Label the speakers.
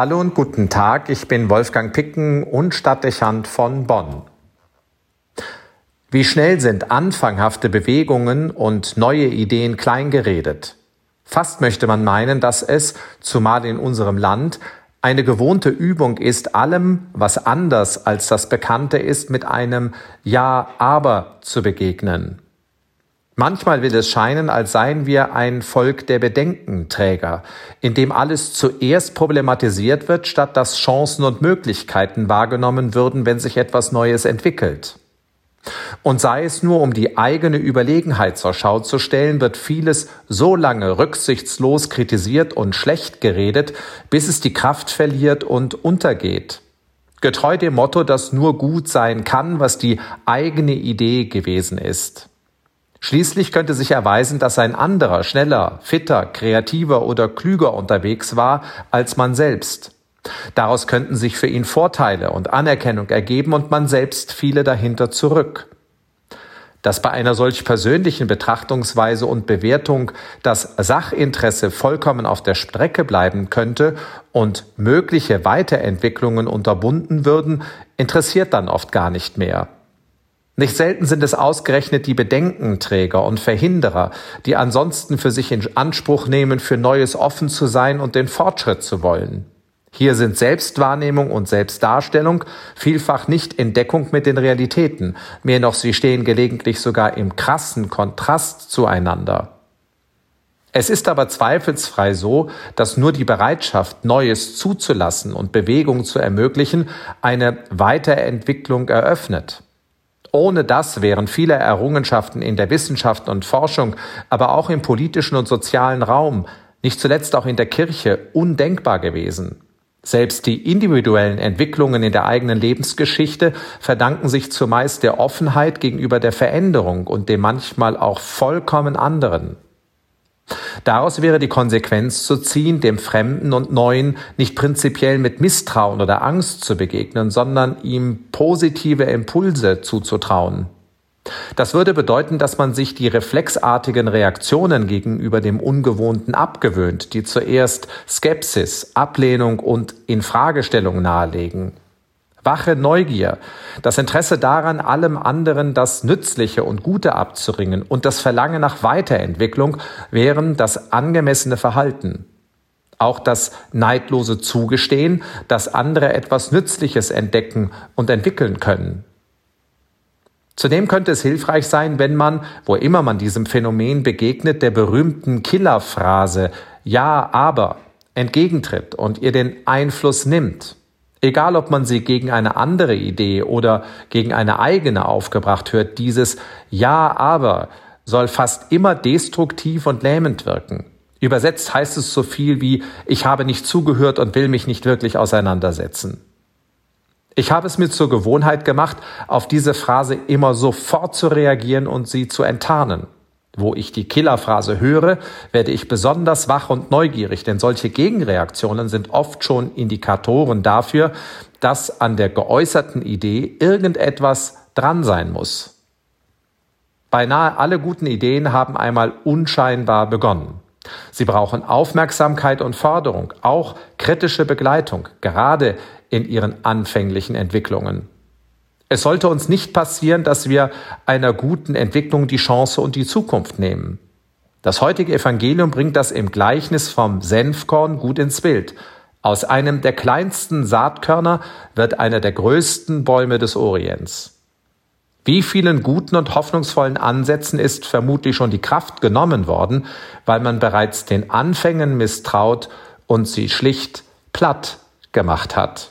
Speaker 1: Hallo und guten Tag, ich bin Wolfgang Picken und Stadtdechant von Bonn. Wie schnell sind anfanghafte Bewegungen und neue Ideen kleingeredet? Fast möchte man meinen, dass es, zumal in unserem Land, eine gewohnte Übung ist, allem, was anders als das Bekannte ist, mit einem Ja, aber zu begegnen. Manchmal will es scheinen, als seien wir ein Volk der Bedenkenträger, in dem alles zuerst problematisiert wird, statt dass Chancen und Möglichkeiten wahrgenommen würden, wenn sich etwas Neues entwickelt. Und sei es nur, um die eigene Überlegenheit zur Schau zu stellen, wird vieles so lange rücksichtslos kritisiert und schlecht geredet, bis es die Kraft verliert und untergeht. Getreu dem Motto, dass nur gut sein kann, was die eigene Idee gewesen ist. Schließlich könnte sich erweisen, dass ein anderer schneller, fitter, kreativer oder klüger unterwegs war als man selbst. Daraus könnten sich für ihn Vorteile und Anerkennung ergeben und man selbst fiele dahinter zurück. Dass bei einer solch persönlichen Betrachtungsweise und Bewertung das Sachinteresse vollkommen auf der Strecke bleiben könnte und mögliche Weiterentwicklungen unterbunden würden, interessiert dann oft gar nicht mehr. Nicht selten sind es ausgerechnet die Bedenkenträger und Verhinderer, die ansonsten für sich in Anspruch nehmen, für Neues offen zu sein und den Fortschritt zu wollen. Hier sind Selbstwahrnehmung und Selbstdarstellung vielfach nicht in Deckung mit den Realitäten, mehr noch sie stehen gelegentlich sogar im krassen Kontrast zueinander. Es ist aber zweifelsfrei so, dass nur die Bereitschaft, Neues zuzulassen und Bewegung zu ermöglichen, eine Weiterentwicklung eröffnet. Ohne das wären viele Errungenschaften in der Wissenschaft und Forschung, aber auch im politischen und sozialen Raum, nicht zuletzt auch in der Kirche, undenkbar gewesen. Selbst die individuellen Entwicklungen in der eigenen Lebensgeschichte verdanken sich zumeist der Offenheit gegenüber der Veränderung und dem manchmal auch vollkommen anderen. Daraus wäre die Konsequenz zu ziehen, dem Fremden und Neuen nicht prinzipiell mit Misstrauen oder Angst zu begegnen, sondern ihm positive Impulse zuzutrauen. Das würde bedeuten, dass man sich die reflexartigen Reaktionen gegenüber dem Ungewohnten abgewöhnt, die zuerst Skepsis, Ablehnung und Infragestellung nahelegen wache Neugier, das Interesse daran, allem anderen das Nützliche und Gute abzuringen und das Verlangen nach Weiterentwicklung wären das angemessene Verhalten. Auch das neidlose Zugestehen, dass andere etwas Nützliches entdecken und entwickeln können. Zudem könnte es hilfreich sein, wenn man, wo immer man diesem Phänomen begegnet, der berühmten Killerphrase Ja, aber entgegentritt und ihr den Einfluss nimmt. Egal, ob man sie gegen eine andere Idee oder gegen eine eigene aufgebracht hört, dieses Ja, aber soll fast immer destruktiv und lähmend wirken. Übersetzt heißt es so viel wie Ich habe nicht zugehört und will mich nicht wirklich auseinandersetzen. Ich habe es mir zur Gewohnheit gemacht, auf diese Phrase immer sofort zu reagieren und sie zu enttarnen. Wo ich die Killerphrase höre, werde ich besonders wach und neugierig, denn solche Gegenreaktionen sind oft schon Indikatoren dafür, dass an der geäußerten Idee irgendetwas dran sein muss. Beinahe alle guten Ideen haben einmal unscheinbar begonnen. Sie brauchen Aufmerksamkeit und Förderung, auch kritische Begleitung, gerade in ihren anfänglichen Entwicklungen. Es sollte uns nicht passieren, dass wir einer guten Entwicklung die Chance und die Zukunft nehmen. Das heutige Evangelium bringt das im Gleichnis vom Senfkorn gut ins Bild. Aus einem der kleinsten Saatkörner wird einer der größten Bäume des Orients. Wie vielen guten und hoffnungsvollen Ansätzen ist vermutlich schon die Kraft genommen worden, weil man bereits den Anfängen misstraut und sie schlicht platt gemacht hat.